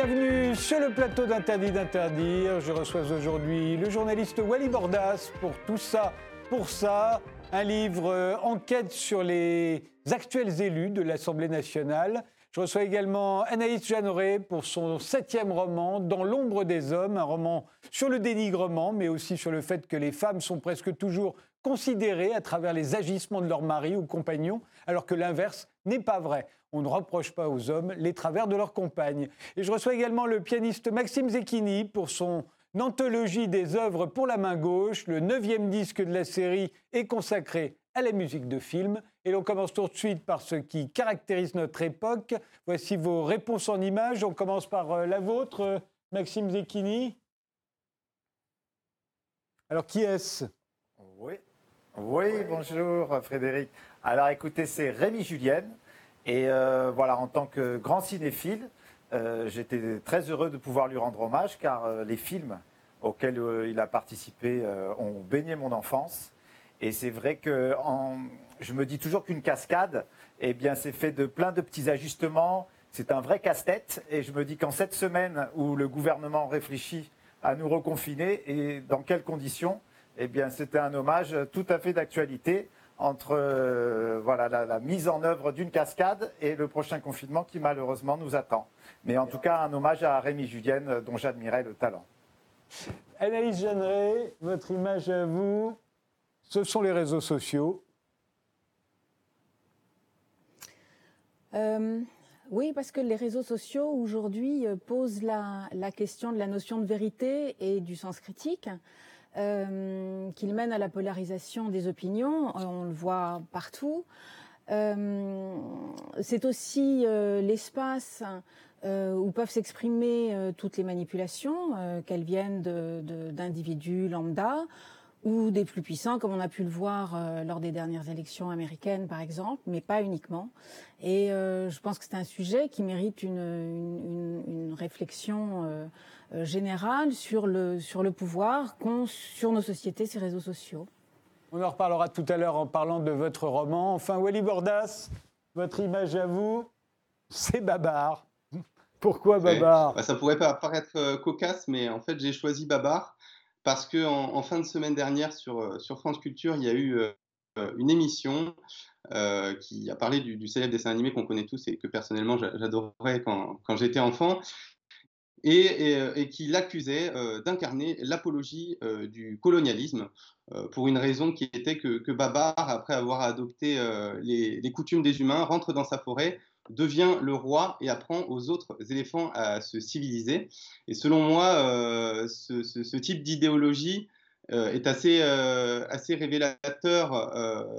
Bienvenue sur le plateau d'Interdit d'interdire. Je reçois aujourd'hui le journaliste Wally Bordas pour tout ça, pour ça. Un livre euh, enquête sur les actuels élus de l'Assemblée nationale. Je reçois également Anaïs Jeanneret pour son septième roman, Dans l'ombre des hommes, un roman sur le dénigrement, mais aussi sur le fait que les femmes sont presque toujours considérées à travers les agissements de leur mari ou compagnon, alors que l'inverse n'est pas vrai. On ne reproche pas aux hommes les travers de leurs compagnes. Et je reçois également le pianiste Maxime Zecchini pour son anthologie des œuvres pour la main gauche. Le neuvième disque de la série est consacré à la musique de film. Et l'on commence tout de suite par ce qui caractérise notre époque. Voici vos réponses en images. On commence par euh, la vôtre, euh, Maxime Zecchini. Alors, qui est-ce? Oui. Oui, bonjour Frédéric. Alors écoutez, c'est Rémi Julienne. Et euh, voilà, en tant que grand cinéphile, j'étais très heureux de pouvoir lui rendre hommage car les films auxquels il a participé ont baigné mon enfance. Et c'est vrai que je me dis toujours qu'une cascade, eh bien, c'est fait de plein de petits ajustements. C'est un vrai casse-tête. Et je me dis qu'en cette semaine où le gouvernement réfléchit à nous reconfiner et dans quelles conditions, eh bien, c'était un hommage tout à fait d'actualité entre euh, voilà, la, mise en œuvre d'une cascade et le prochain confinement qui malheureusement nous attend. Mais en tout cas, un hommage à Rémi Julienne, dont j'admirais le talent. Anaïs Jeanneret, votre image à vous, ce sont les réseaux sociaux. Euh, oui, parce que les réseaux sociaux aujourd'hui euh, posent la, question de la notion de vérité et du sens critique, euh, qu'ils mènent à la polarisation des opinions. On le voit partout. C'est aussi l'espace où peuvent s'exprimer toutes les manipulations, qu'elles viennent d'individus lambda ou des plus puissants, comme on a pu le voir euh, lors des dernières élections américaines, par exemple, mais pas uniquement. Et euh, je pense que c'est un sujet qui mérite une, une, une réflexion euh, générale sur le, sur le pouvoir qu'ont sur nos sociétés ces réseaux sociaux. On en reparlera tout à l'heure en parlant de votre roman. Enfin, Wally Bordas, votre image à vous, c'est Babar. Pourquoi Babar? Bah, Ça pourrait pas paraître cocasse, mais en fait, j'ai choisi Babar parce que en, fin de semaine dernière sur, euh, sur France Culture, il y a eu euh, une émission euh, qui a parlé du, célèbre dessin animé qu'on connaît tous et que personnellement j'adorais quand, j'étais enfant, et, qui l'accusait d'incarner l'apologie du colonialisme pour une raison qui était que, que Babar, après avoir adopté les, coutumes des humains, rentre dans sa forêt devient le roi et apprend aux autres éléphants à se civiliser. Et selon moi, euh, ce, type d'idéologie euh, est assez, euh, assez révélateur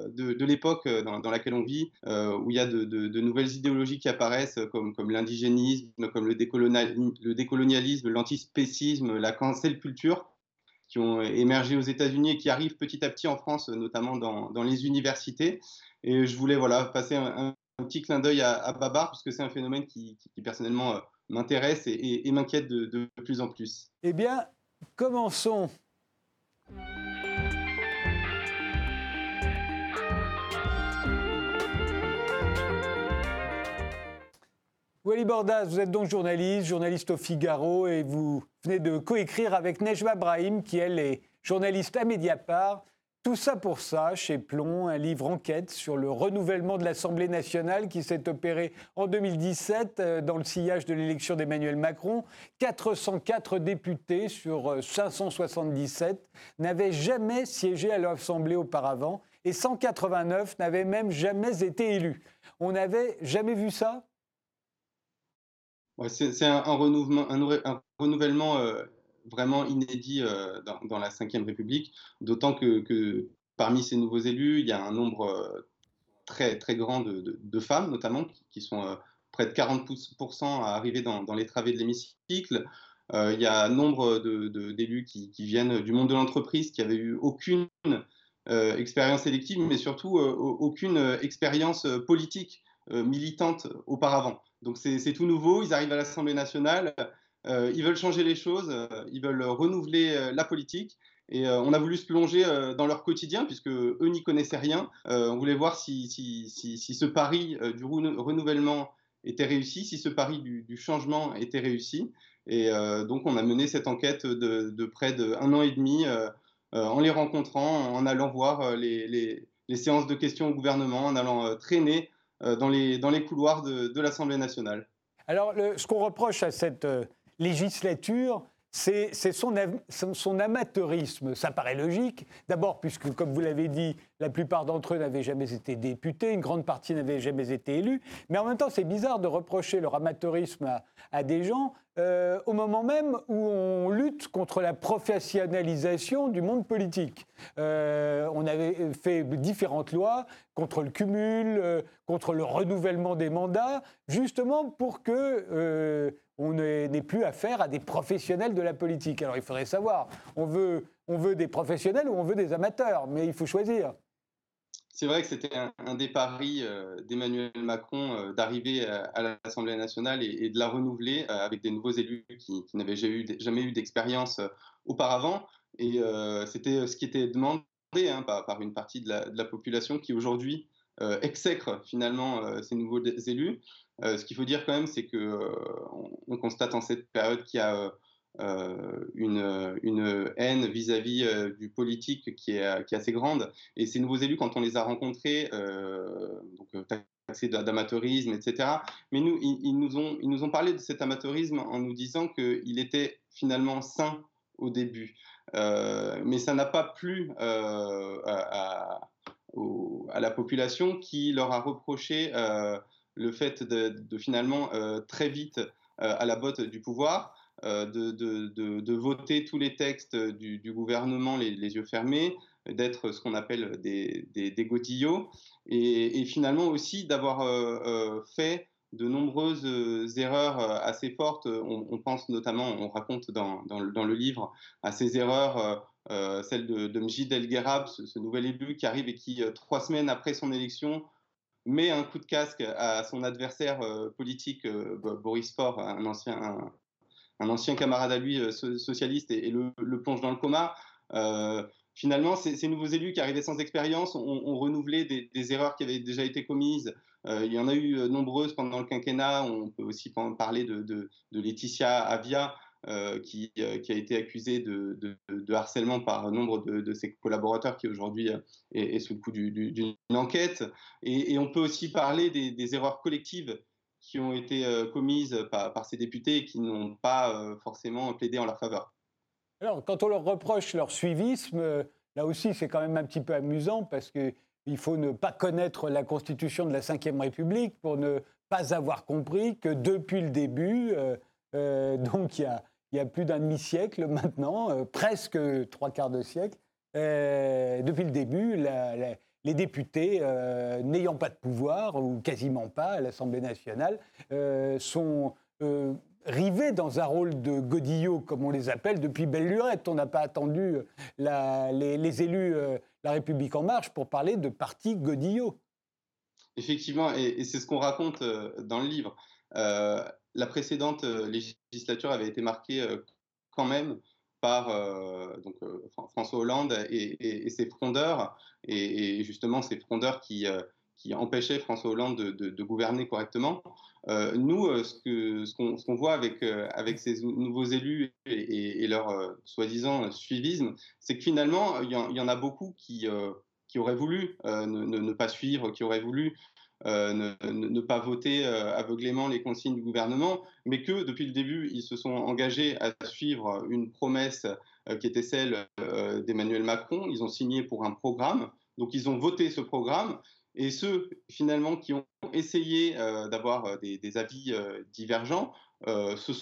de, l'époque dans, laquelle on vit, où il y a de, nouvelles idéologies qui apparaissent, comme, comme l'indigénisme, comme le, décolonialisme, l'antispécisme, la cancel culture qui ont émergé aux États-Unis et qui arrivent petit à petit en France, notamment dans, dans les universités. Et je voulais voilà, passer un, un petit clin d'œil à, Babar, puisque c'est un phénomène qui, personnellement euh, m'intéresse et, m'inquiète de, plus en plus. Eh bien, commençons. Wally Bordas, vous êtes donc journaliste, journaliste au Figaro, et vous venez de coécrire avec Nejma Brahim, qui elle est journaliste à Mediapart. Tout ça pour ça, chez Plomb, un livre enquête sur le renouvellement de l'Assemblée nationale qui s'est opéré en 2017 euh, dans le sillage de l'élection d'Emmanuel Macron. 404 députés sur 577 euh, n'avaient jamais siégé à l'Assemblée auparavant et 189 n'avaient même jamais été élus. On n'avait jamais vu ça? C'est un, renouvellement, euh, vraiment inédit euh, dans, la Ve République, d'autant que, parmi ces nouveaux élus, il y a un nombre euh, très, très grand de, femmes, notamment, qui, sont euh, près de 40% à arriver dans, les travées de l'hémicycle. il y a un nombre d'élus qui, viennent du monde de l'entreprise, qui n'avaient eu aucune expérience élective, mais surtout aucune expérience politique militante auparavant. Donc c'est tout nouveau, ils arrivent à l'Assemblée nationale, ils veulent changer les choses, euh, ils veulent renouveler euh, la politique. Et on a voulu se plonger dans leur quotidien, puisque eux n'y connaissaient rien. on voulait voir si, si, ce pari du renouvellement était réussi, si ce pari du, changement était réussi. Et donc, on a mené cette enquête de, près d'un an et demi en les rencontrant, en allant voir les, séances de questions au gouvernement, en allant traîner dans, les, dans les couloirs de, l'Assemblée nationale. Alors, ce qu'on reproche à cette législature, c'est son, amateurisme. Ça paraît logique. D'abord, puisque, comme vous l'avez dit, la plupart d'entre eux n'avaient jamais été députés, une grande partie n'avait jamais été élus. Mais en même temps, c'est bizarre de reprocher leur amateurisme à, des gens euh, au moment même où on lutte contre la professionnalisation du monde politique. Euh, on avait fait différentes lois contre le cumul, euh, contre le renouvellement des mandats, justement pour que on n'est plus affaire à des professionnels de la politique. Alors il faudrait savoir, on veut, on veut des professionnels ou on veut des amateurs, mais il faut choisir. C'est vrai que c'était un, des paris euh, d'Emmanuel Macron euh, d'arriver à, l'Assemblée nationale et, de la renouveler euh, avec des nouveaux élus qui, n'avaient jamais eu, d'expérience auparavant. Et c'était ce qui était demandé hein, par, une partie de la population qui aujourd'hui exècre finalement ces nouveaux élus. Euh, ce qu'il faut dire quand même, c'est qu'on euh, on constate en cette période qu'il y a euh, une, une, haine vis-à-vis du politique qui est, assez grande. Et ces nouveaux élus, quand on les a rencontrés, donc taxés d'amateurisme, etc., mais nous, ils, nous ont, ils nous ont parlé de cet amateurisme en nous disant qu'il était finalement sain au début. mais ça n'a pas plu à, la population qui leur a reproché le fait de, finalement euh, très vite euh, à la botte du pouvoir, euh, de, voter tous les textes du, gouvernement les, yeux fermés, d'être ce qu'on appelle des, des, godillots, et, finalement aussi d'avoir fait de nombreuses erreurs assez fortes. On, pense notamment, on raconte dans, le, livre, à ces erreurs, celle de, de Mjid El Gherab, ce, nouvel élu qui arrive et qui, trois semaines après son élection, met un coup de casque à son adversaire euh, politique, euh, Boris Faure, un ancien, un, ancien camarade à lui, euh, socialiste, et, le, plonge dans le coma. finalement, ces, nouveaux élus qui arrivaient sans expérience ont, renouvelé des, erreurs qui avaient déjà été commises. il y en a eu nombreuses pendant le quinquennat. On peut aussi parler de, Laetitia Avia, euh, qui, euh, qui, a été accusé de, de, harcèlement par nombre de, ses collaborateurs qui aujourd'hui euh, est, sous le coup d'une enquête. Et, on peut aussi parler des, erreurs collectives qui ont été commises par, par, ces députés et qui n'ont pas forcément plaidé en leur faveur. Alors, quand on leur reproche leur suivisme, là aussi c'est quand même un petit peu amusant parce qu'il faut ne pas connaître la constitution de la Ve République pour ne pas avoir compris que depuis le début, donc il y a il y a plus d'un demi-siècle maintenant, euh, presque trois quarts de siècle, euh, depuis le début, les députés, euh, n'ayant pas de pouvoir, ou quasiment pas, à l'Assemblée nationale, sont rivés dans un rôle de godillot, comme on les appelle, depuis belle lurette. On n'a pas attendu les, élus La République En Marche pour parler de parti godillot. Effectivement, et c'est ce qu'on raconte dans le livre la précédente euh, législature avait été marquée euh, quand même par euh, François Hollande et, ses frondeurs, et, justement ces frondeurs qui, empêchaient François Hollande de, gouverner correctement. nous, ce qu'on voit avec, ces nouveaux élus et, leur soi-disant suivisme, c'est que finalement, il y, en a beaucoup qui, auraient voulu ne, pas suivre, qui auraient voulu euh, ne, pas voter euh, aveuglément les consignes du gouvernement, mais que depuis le début, ils se sont engagés à suivre une promesse euh, qui était celle d'Emmanuel Macron. Ils ont signé pour un programme, donc ils ont voté ce programme. Et ceux finalement qui ont essayé d'avoir des, avis divergents se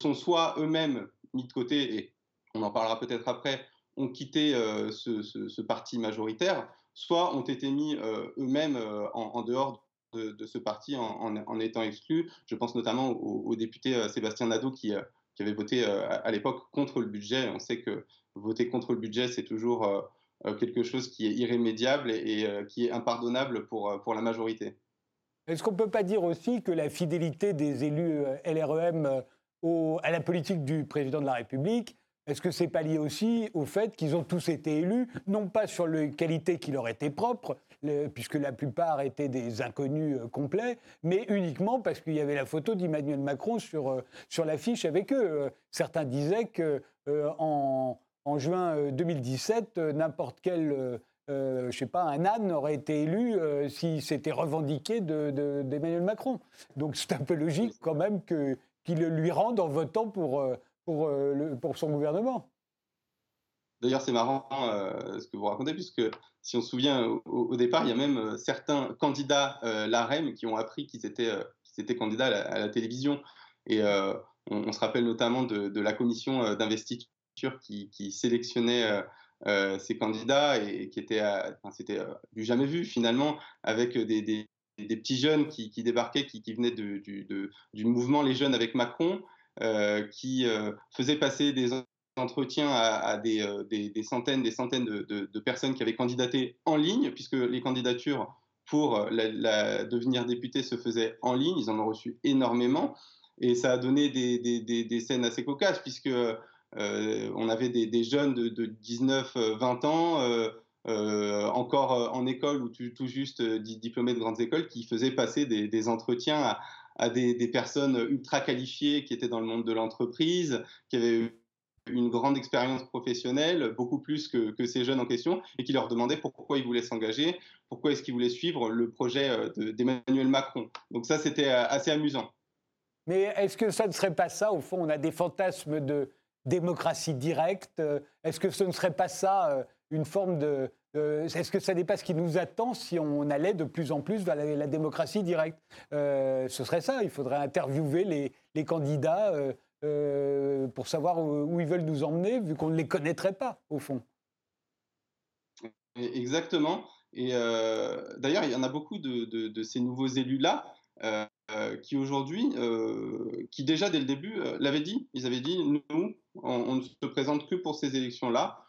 sont soit eux-mêmes mis de côté, et on en parlera peut-être après, ont quitté ce, parti majoritaire, soit ont été mis eux-mêmes en, dehors de, ce parti en, étant exclu. Je pense notamment au, député euh, Sébastien Nadeau qui, euh, avait voté euh, à l'époque contre le budget. On sait que voter contre le budget, c'est toujours quelque chose qui est irrémédiable et, qui est impardonnable pour, pour la majorité. Est-ce qu'on ne peut pas dire aussi que la fidélité des élus LREM à la politique du président de la République Est-ce que c'est pas lié aussi au fait qu'ils ont tous été élus, non pas sur les qualités qui leur étaient propres, puisque la plupart étaient des inconnus euh, complets, mais uniquement parce qu'il y avait la photo d'Emmanuel Macron sur, euh, sur l'affiche avec eux. Euh, certains disaient que en, en, juin 2017, n'importe quel je je sais pas, un âne aurait été élu s'il s'était revendiqué d'Emmanuel de, Macron. Donc c'est un peu logique quand même qu'il le lui rende en votant pour, pour, pour son gouvernement. D'ailleurs, c'est marrant euh, ce que vous racontez, puisque si on se souvient, au, départ, il y a même euh, certains candidats euh, l'AREM qui ont appris qu'ils étaient, candidats à la, télévision. Et on, se rappelle notamment de, la commission d'investiture qui, sélectionnait ces candidats et qui était, c'était du jamais vu finalement, avec des, petits jeunes qui, débarquaient, qui, venaient du, mouvement Les Jeunes avec Macron, qui faisaient passer des entretien à, euh, des, centaines, des centaines de, personnes qui avaient candidaté en ligne, puisque les candidatures pour euh, devenir député se faisaient en ligne. Ils en ont reçu énormément. Et ça a donné des, scènes assez cocasses, puisque euh, on avait des, jeunes de, 19-20 ans, encore en école ou tout, juste diplômés de grandes écoles, qui faisaient passer des, entretiens à, à des, personnes ultra qualifiées qui étaient dans le monde de l'entreprise, qui avaient une grande expérience professionnelle, beaucoup plus que, ces jeunes en question, et qui leur demandait pourquoi ils voulaient s'engager, pourquoi est-ce qu'ils voulaient suivre le projet euh, d'Emmanuel Macron. Donc ça, c'était euh, assez amusant. Mais est-ce que ça ne serait pas ça Au fond, on a des fantasmes de démocratie directe. Euh, est-ce que ce ne serait pas ça une forme de... Est-ce que ça n'est pas ce qui nous attend si on allait de plus en plus vers la, démocratie directe Ce serait ça. Il faudrait interviewer les, candidats euh, pour savoir où, ils veulent nous emmener, vu qu'on ne les connaîtrait pas, au fond. Exactement. Et euh, d'ailleurs, il y en a beaucoup de, ces nouveaux élus-là euh, qui aujourd'hui, qui déjà dès le début l'avaient dit. Ils avaient dit, nous, on, ne se présente que pour ces élections-là.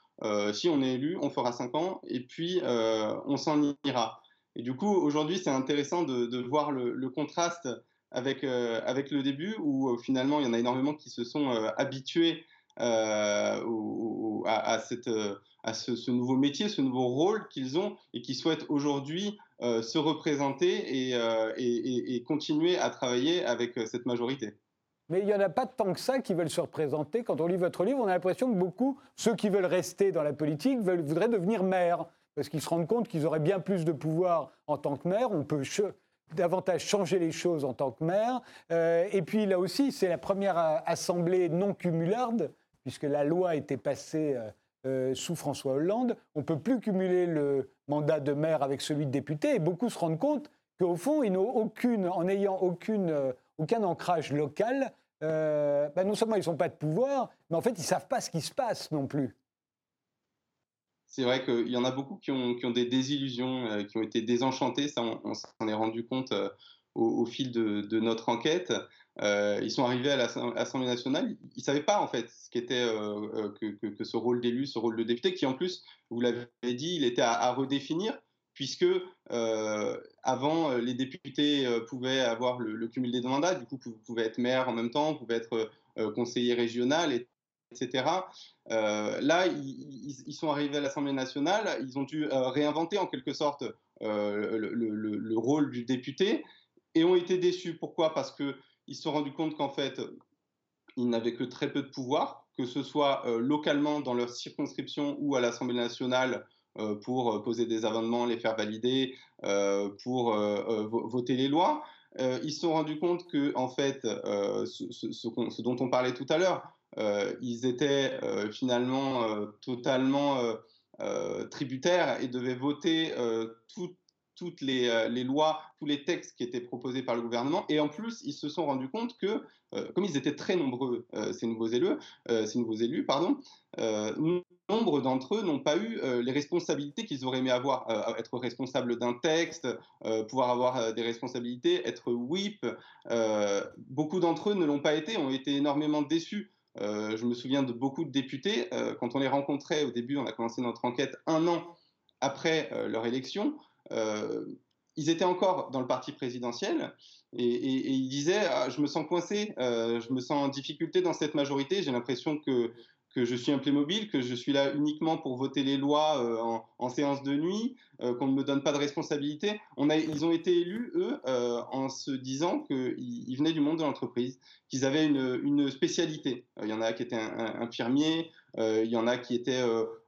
Si on est élu, on fera cinq ans et puis on s'en ira. Et du coup, aujourd'hui, c'est intéressant de, voir le contraste avec, euh, avec le début où euh, finalement il y en a énormément qui se sont euh, habitués à, cette, à ce, nouveau métier, ce nouveau rôle qu'ils ont et qui souhaitent aujourd'hui se représenter et, continuer à travailler avec cette majorité. Mais il n'y en a pas tant que ça qui veulent se représenter. Quand on lit votre livre, on a l'impression que beaucoup, ceux qui veulent rester dans la politique, voudraient devenir maire. Parce qu'ils se rendent compte qu'ils auraient bien plus de pouvoir en tant que maire. On peut davantage changer les choses en tant que maire. Euh, et puis là aussi, c'est la première assemblée non cumularde, puisque la loi était passée euh, euh, sous François Hollande. On ne peut plus cumuler le mandat de maire avec celui de député. Et beaucoup se rendent compte qu'au fond, ils aucune, en n'ayant aucune, aucun ancrage local, bah, non seulement ils n'ont pas de pouvoir, mais en fait, ils ne savent pas ce qui se passe non plus c'est vrai qu'il y en a beaucoup qui ont, des désillusions, euh, qui ont été désenchantés. Ça, on, s'en est rendu compte euh, au, fil de, notre enquête. Euh, ils sont arrivés à l'Assemblée nationale, ils ne savaient pas en fait ce qu'était que, ce rôle d'élu, ce rôle de député, qui en plus, vous l'avez dit, il était à, redéfinir, puisque avant, les députés pouvaient avoir le, cumul des mandats, du coup, vous pouvez être maire en même temps, vous pouvez être conseiller régional, et etc. Euh, là, ils, sont arrivés à l'Assemblée nationale, ils ont dû euh, réinventer en quelque sorte euh, le, rôle du député et ont été déçus. Pourquoi? Parce qu'ils se sont rendus compte qu'en fait, ils n'avaient que très peu de pouvoir, que ce soit localement dans leur circonscription ou à l'Assemblée nationale pour poser des amendements, les faire valider, pour voter les lois. ils se sont rendus compte que, en fait, ce dont on parlait tout à l'heure, euh, ils étaient euh, finalement euh, totalement tributaires et devaient voter toutes les, lois, tous les textes qui étaient proposés par le gouvernement. Et en plus, ils se sont rendus compte que, comme ils étaient très nombreux, ces nouveaux élus, ces nouveaux élus, pardon, nombre d'entre eux n'ont pas eu les responsabilités qu'ils auraient aimé avoir, être responsable d'un texte, pouvoir avoir des responsabilités, être whip. beaucoup d'entre eux ne l'ont pas été, ont été énormément déçus euh, je me souviens de beaucoup de députés, euh, quand on les rencontrait au début, on a commencé notre enquête un an après euh, leur élection, ils étaient encore dans le parti présidentiel et, ils disaient ah, Je me sens coincé, je me sens en difficulté dans cette majorité, j'ai l'impression que que je suis un Playmobil, que je suis là uniquement pour voter les lois euh, en, séance de nuit, euh, qu'on ne me donne pas de responsabilité. Ils ont été élus, eux, euh, en se disant qu'ils venaient du monde de l'entreprise, qu'ils avaient une, spécialité. Il y en a qui étaient infirmiers, il y en a qui étaient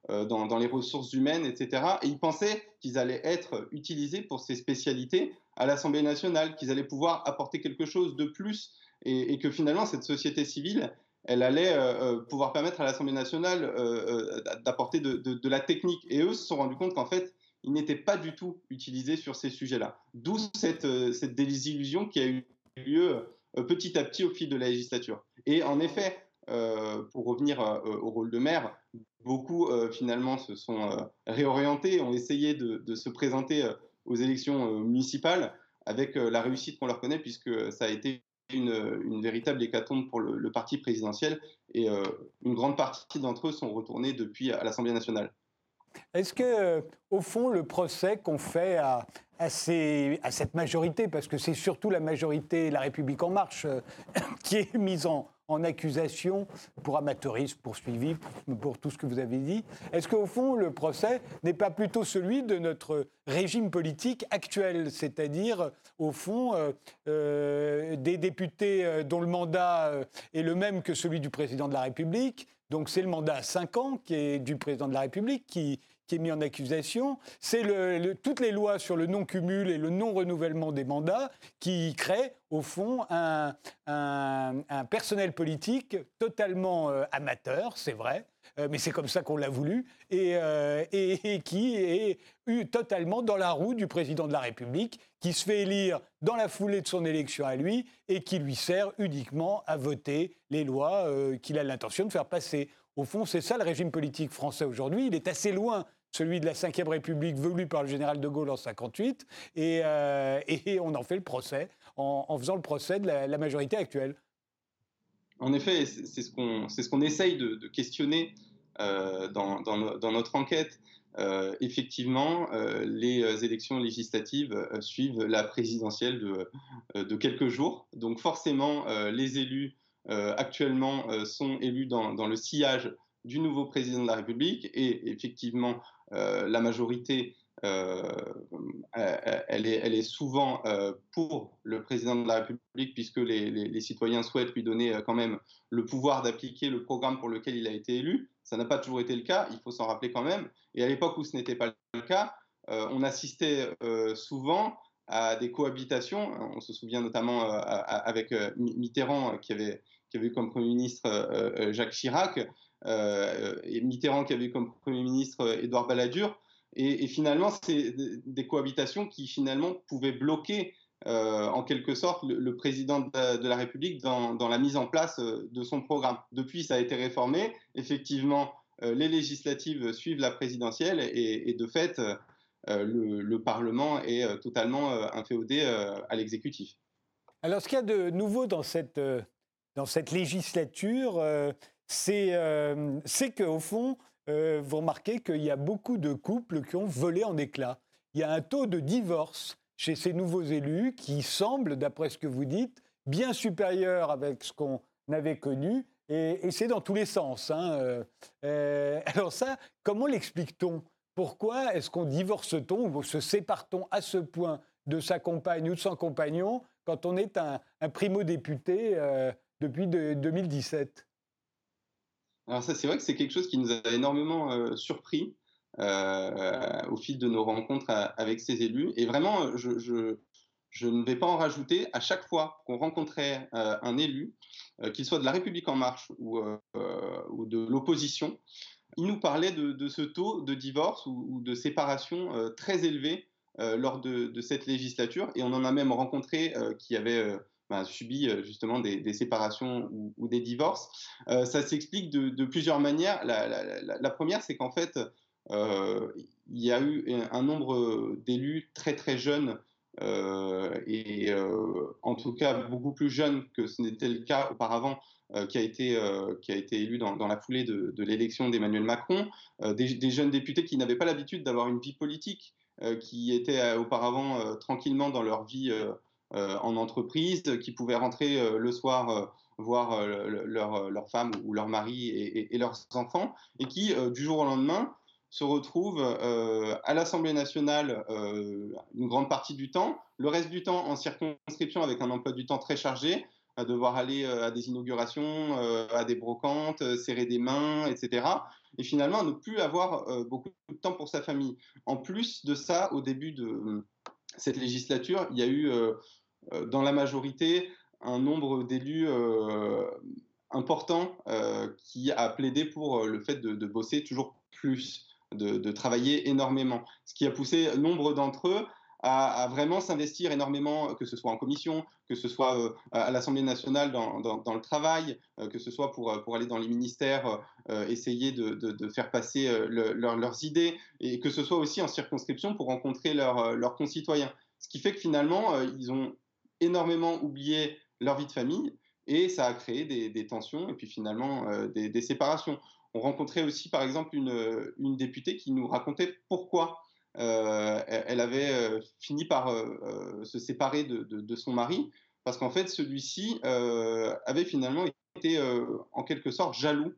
dans, dans, les ressources humaines, etc. Et ils pensaient qu'ils allaient être utilisés pour ces spécialités à l'Assemblée nationale, qu'ils allaient pouvoir apporter quelque chose de plus et, que finalement cette société civile, elle allait euh, euh, pouvoir permettre à l'Assemblée nationale euh, d'apporter de, la technique. Et eux se sont rendus compte qu'en fait, ils n'étaient pas du tout utilisés sur ces sujets-là. D'où cette, cette désillusion qui a eu lieu petit à petit au fil de la législature. Et en effet, pour revenir au rôle de maire, beaucoup finalement se sont réorientés, ont essayé de, se présenter aux élections municipales avec la réussite qu'on leur connaît, puisque ça a été une, véritable hécatombe pour le, parti présidentiel et euh, une grande partie d'entre eux sont retournés depuis à l'Assemblée nationale. Est-ce que, euh, au fond, le procès qu'on fait à, cette majorité, parce que c'est surtout la majorité La République En Marche euh, qui est mise en, en accusation pour amateurisme poursuivi, pour, tout ce que vous avez dit. Est-ce qu'au fond, le procès n'est pas plutôt celui de notre régime politique actuel, c'est-à-dire, au fond, euh, euh, des députés euh, dont le mandat est le même que celui du président de la République donc c'est le mandat à 5 ans qui est du président de la République qui, qui est mis en accusation. C'est toutes les lois sur le non-cumul et le non-renouvellement des mandats qui créent, au fond, un, personnel politique totalement euh, amateur, c'est vrai, euh, mais c'est comme ça qu'on l'a voulu, et, euh, et, qui est eu totalement dans la roue du président de la République, qui se fait élire dans la foulée de son élection à lui, et qui lui sert uniquement à voter les lois qu'il a l'intention de faire passer. Au fond, c'est ça le régime politique français aujourd'hui. Il est assez loin celui de la Ve République voulu par le général de Gaulle en 58, euh, et, on en fait le procès, en, faisant le procès de la, majorité actuelle. En effet, c'est ce qu'on ce qu'on essaye de, questionner euh, dans, dans, notre enquête. Euh, effectivement, les élections législatives suivent la présidentielle de, de, quelques jours. Donc forcément, les élus actuellement sont élus dans, dans, le sillage du nouveau président de la République et effectivement la majorité, euh, elle, est, elle, est, souvent euh, pour le président de la République, puisque les, citoyens souhaitent lui donner quand même le pouvoir d'appliquer le programme pour lequel il a été élu. Ça n'a pas toujours été le cas, il faut s'en rappeler quand même. Et à l'époque où ce n'était pas le cas, on assistait souvent à des cohabitations. On se souvient notamment avec Mitterrand, qui avait, qui avait eu comme Premier ministre Jacques Chirac, euh, et Mitterrand qui avait comme Premier ministre euh, Édouard Balladur. Et, finalement, c'est des cohabitations qui finalement pouvaient bloquer euh, en quelque sorte le, président de la, République dans, la mise en place de son programme. Depuis, ça a été réformé. Effectivement, les législatives suivent la présidentielle et, de fait, le, Parlement est totalement inféodé à l'exécutif. Alors, ce qu'il y a de nouveau dans cette, dans cette législature, euh, c'est qu'au fond, euh, vous remarquez qu'il y a beaucoup de couples qui ont volé en éclats. Il y a un taux de divorce chez ces nouveaux élus qui semble, d'après ce que vous dites, bien supérieur avec ce qu'on avait connu. Et, c'est dans tous les sens. Hein. Euh, alors ça, comment l'explique-t-on? Pourquoi est-ce qu'on divorce-t-on ou se sépare-t-on à ce point de sa compagne ou de son compagnon quand on est un, primo-député depuis 2017 alors ça, c'est vrai que c'est quelque chose qui nous a énormément euh, surpris euh, au fil de nos rencontres avec ces élus. Et vraiment, je, ne vais pas en rajouter. À chaque fois qu'on rencontrait euh, un élu, qu'il soit de la République en marche ou, de l'opposition, il nous parlait de, ce taux de divorce ou, de séparation très élevé lors de, cette législature. Et on en a même rencontré qui avaient bah, subi euh, justement des, séparations ou, des divorces. Euh, ça s'explique de, plusieurs manières. La, première, c'est qu'en fait, euh, il y a eu un nombre d'élus très très jeunes et en tout cas beaucoup plus jeunes que ce n'était le cas auparavant, qui, a été, qui a été élu dans, la foulée de, l'élection d'Emmanuel Macron, des, des, jeunes députés qui n'avaient pas l'habitude d'avoir une vie politique, qui étaient auparavant tranquillement dans leur vie en entreprise, qui pouvaient rentrer euh, le soir voir leur, leur, femme ou leur mari et, leurs enfants, et qui, du jour au lendemain, se retrouvent à l'Assemblée nationale une grande partie du temps, le reste du temps en circonscription avec un emploi du temps très chargé, à devoir aller à des inaugurations, à des brocantes, serrer des mains, etc. Et finalement, ne plus avoir beaucoup de temps pour sa famille. En plus de ça, au début de cette législature, il y a eu dans la majorité un nombre d'élus important qui a plaidé pour le fait de, bosser toujours plus, de, travailler énormément. Ce qui a poussé nombre d'entre eux à, vraiment s'investir énormément, que ce soit en commission, que ce soit à l'Assemblée nationale dans, le travail, que ce soit pour aller dans les ministères, essayer de, faire passer leurs idées, et que ce soit aussi en circonscription pour rencontrer leurs concitoyens. Ce qui fait que finalement, ils ont énormément oublié leur vie de famille et ça a créé des, tensions et puis finalement euh, des, séparations. On rencontrait aussi par exemple une, une députée qui nous racontait pourquoi euh, elle avait euh, fini par se séparer de, son mari parce qu'en fait celui-ci avait finalement été en quelque sorte jaloux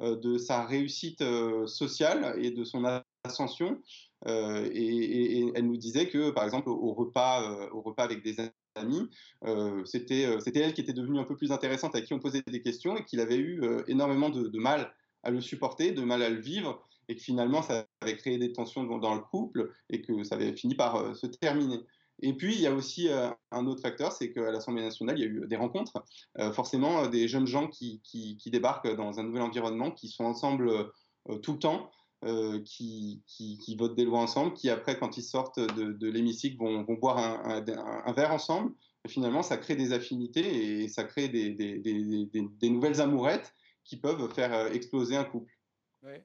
de sa réussite sociale et de son ascension et, et, elle nous disait que par exemple au repas, au repas avec des amie, euh, c'était, euh, elle qui était devenue un peu plus intéressante, à qui on posait des questions et qu'il avait eu euh, énormément de, mal à le supporter, de mal à le vivre, et que finalement ça avait créé des tensions dans, le couple et que ça avait fini par se terminer. Et puis, il y a aussi un autre facteur, c'est qu'à l'Assemblée nationale, il y a eu des rencontres, forcément des jeunes gens qui, débarquent dans un nouvel environnement, qui sont ensemble tout le temps, euh, qui, qui, votent des lois ensemble, qui après, quand ils sortent de, l'hémicycle, vont, vont, boire un, un, verre ensemble. Et finalement, ça crée des affinités et ça crée des, des, des, nouvelles amourettes qui peuvent faire euh, exploser un couple.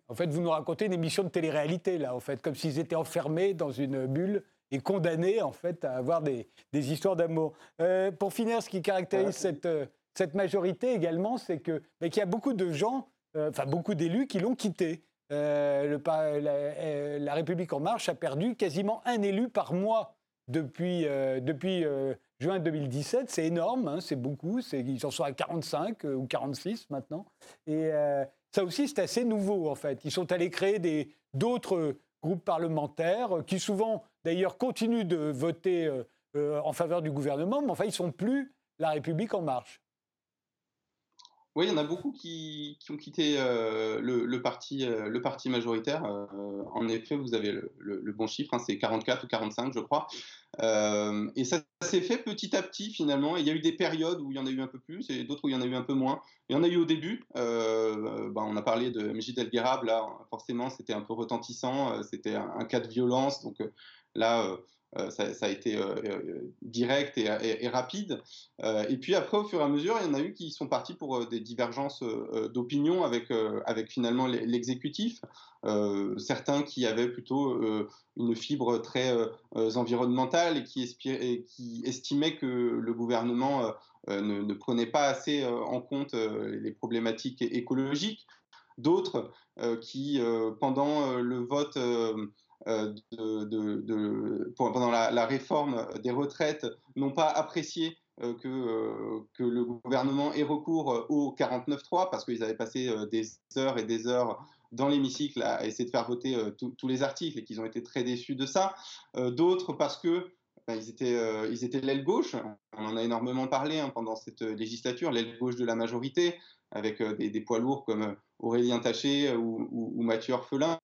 En fait, vous nous racontez une émission de télé-réalité, là, en fait, comme s'ils étaient enfermés dans une bulle et condamnés, en fait, à avoir des, histoires d'amour. Euh, pour finir, ce qui caractérise cette, cette majorité également, c'est que, qu'il y a beaucoup de gens, enfin, beaucoup d'élus qui l'ont quitté. Euh, euh, la, République en marche a perdu quasiment un élu par mois depuis, euh, juin 2017. C'est énorme, hein, c'est beaucoup. Ils en sont à 45 ou 46 maintenant. Et ça aussi, c'est assez nouveau en fait. Ils sont allés créer d'autres groupes parlementaires qui souvent, d'ailleurs, continuent de voter en faveur du gouvernement, mais enfin, ils ne sont plus la République en marche. Oui, il y en a beaucoup qui, ont quitté euh, le, parti, euh, le parti majoritaire. Euh, en effet, vous avez le, bon chiffre, hein, c'est 44 ou 45, je crois. et ça, s'est fait petit à petit, finalement. il y a eu des périodes où il y en a eu un peu plus et d'autres où il y en a eu un peu moins. Il y en a eu au début. Bah, on a parlé de Mejid El là, forcément, c'était un peu retentissant. C'était un, cas de violence. Donc là, euh, ça, a été euh, euh, direct et, rapide. et puis après, au fur et à mesure, il y en a eu qui sont partis pour des divergences d'opinion avec, avec finalement l'exécutif. certains qui avaient plutôt une fibre très environnementale et qui, qui, estimaient que le gouvernement ne, prenait pas assez en compte les problématiques écologiques. D'autres qui, pendant le vote euh, pendant la, réforme des retraites n'ont pas apprécié euh, que, euh, que, le gouvernement ait recours au 49.3 parce qu'ils avaient passé des heures et des heures dans l'hémicycle à essayer de faire voter tous les articles et qu'ils ont été très déçus de ça. D'autres parce que ben, ils étaient, étaient l'aile gauche. On en a énormément parlé hein, pendant cette législature, l'aile gauche de la majorité, avec des, poids lourds comme Aurélien Taché ou, ou Mathieu Orphelin,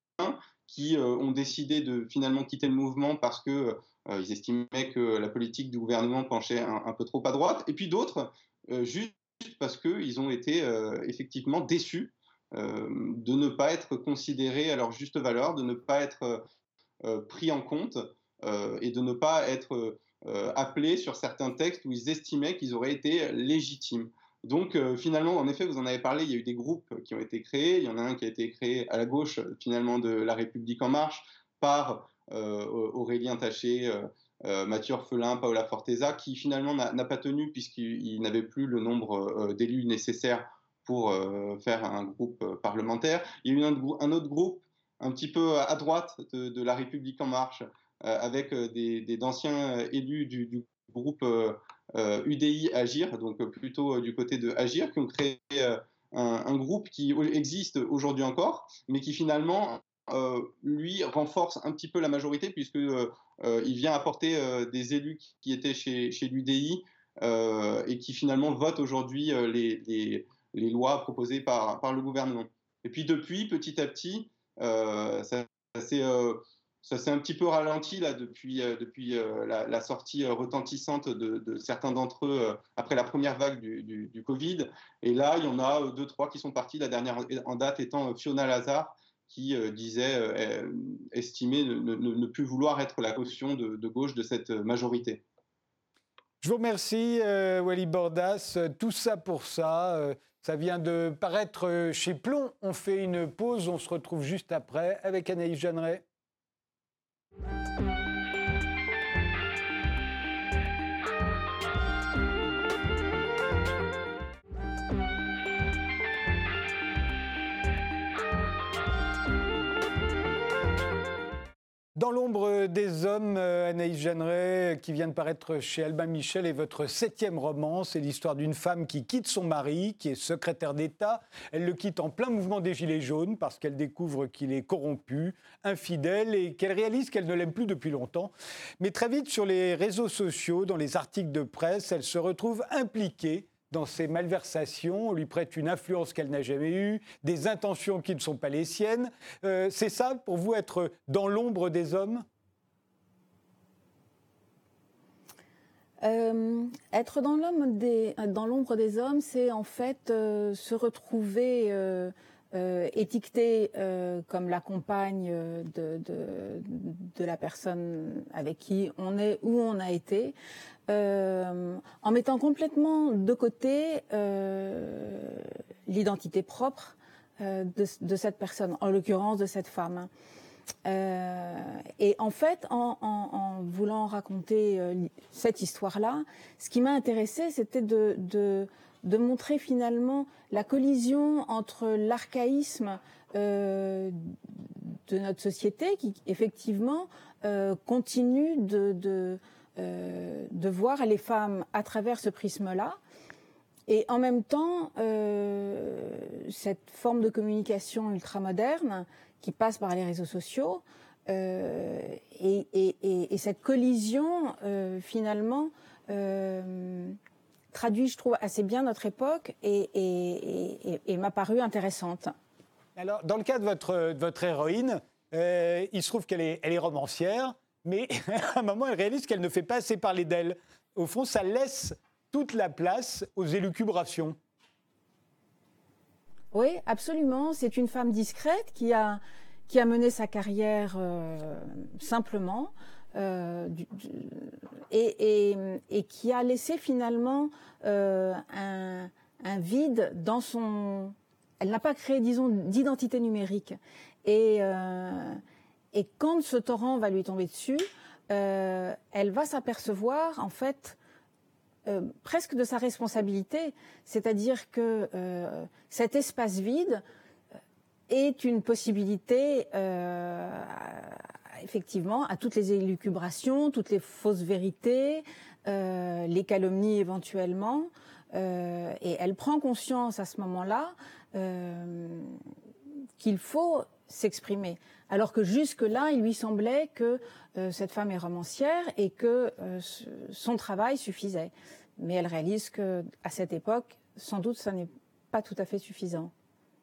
qui euh, ont décidé de finalement quitter le mouvement parce que euh, ils estimaient que la politique du gouvernement penchait un, peu trop à droite, et puis d'autres euh, juste parce qu'ils ont été effectivement déçus de ne pas être considérés à leur juste valeur, de ne pas être pris en compte et de ne pas être appelés sur certains textes où ils estimaient qu'ils auraient été légitimes. Donc euh, finalement, en effet, vous en avez parlé, il y a eu des groupes qui ont été créés. Il y en a un qui a été créé à la gauche finalement de La République en marche par euh, Aurélien Taché, euh, Mathieu Orphelin, Paola Forteza, qui finalement n'a pas tenu puisqu'il n'avait plus le nombre d'élus nécessaires pour faire un groupe parlementaire. Il y a eu un, autre groupe un petit peu à droite de, La République en marche avec des, d'anciens élus du, groupe UDI Agir, donc plutôt du côté de Agir, qui ont créé un, groupe qui existe aujourd'hui encore, mais qui finalement lui renforce un petit peu la majorité puisque vient apporter des élus qui étaient chez, chez l'UDI et qui finalement votent aujourd'hui les, les, lois proposées par, par le gouvernement. Et puis depuis, petit à petit, ça, ça s'est un petit peu ralenti là depuis, depuis la, sortie retentissante de, certains d'entre eux après la première vague du, Covid. Et là, il y en a deux, trois qui sont partis. La dernière en date étant Fiona Lazare, qui disait estimer ne, plus vouloir être la caution de, gauche de cette majorité. Je vous remercie, Wally Bordas. Tout ça pour ça. Ça vient de paraître chez Plomb. On fait une pause, on se retrouve juste après avec Anaïs Jeanneret. Dans l'ombre des hommes, euh, Anaïs Jeanneret, qui vient de paraître chez Albin Michel, est votre septième roman. C'est l'histoire d'une femme qui quitte son mari, qui est secrétaire d'État. Elle le quitte en plein mouvement des Gilets jaunes parce qu'elle découvre qu'il est corrompu, infidèle et qu'elle réalise qu'elle ne l'aime plus depuis longtemps. Mais très vite, sur les réseaux sociaux, dans les articles de presse, elle se retrouve impliquée dans ses malversations, on lui prête une influence qu'elle n'a jamais eue, des intentions qui ne sont pas les siennes. Euh, c'est ça, pour vous, être dans l'ombre des hommes? Euh, être dans l'ombre des, hommes, c'est en fait euh, se retrouver étiqueté comme la compagne de, de, la personne avec qui on est, où on a été, euh, en mettant complètement de côté euh, l'identité propre euh, de, cette personne, en l'occurrence de cette femme. et en fait, en, voulant raconter cette histoire-là, ce qui m'a intéressé, c'était de, montrer finalement la collision entre l'archaïsme de notre société, qui effectivement continue de euh, de voir les femmes à travers ce prisme-là. Et en même temps, euh, cette forme de communication ultramoderne qui passe par les réseaux sociaux euh, et, cette collision, finalement, traduit, je trouve, assez bien notre époque et, m'a paru intéressante. Alors, dans le cas de votre, votre héroïne, il se trouve qu'elle est, elle est romancière mais à un moment, elle réalise qu'elle ne fait pas assez parler d'elle. Au fond, ça laisse toute la place aux élucubrations. Oui, absolument. C'est une femme discrète qui a, qui a mené sa carrière euh, simplement euh, et, qui a laissé finalement euh, un, vide dans son... Elle n'a pas créé, disons, d'identité numérique. Et, et quand ce torrent va lui tomber dessus, euh, elle va s'apercevoir, en fait, euh, presque de sa responsabilité, c'est-à-dire que euh, cet espace vide est une possibilité, effectivement, à toutes les élucubrations, toutes les fausses vérités, les calomnies éventuellement, et elle prend conscience à ce moment-là qu'il faut s'exprimer. Alors que jusque-là, il lui semblait que euh, cette femme est romancière et que euh, son travail suffisait. Mais elle réalise que à cette époque, sans doute, ça n'est pas tout à fait suffisant.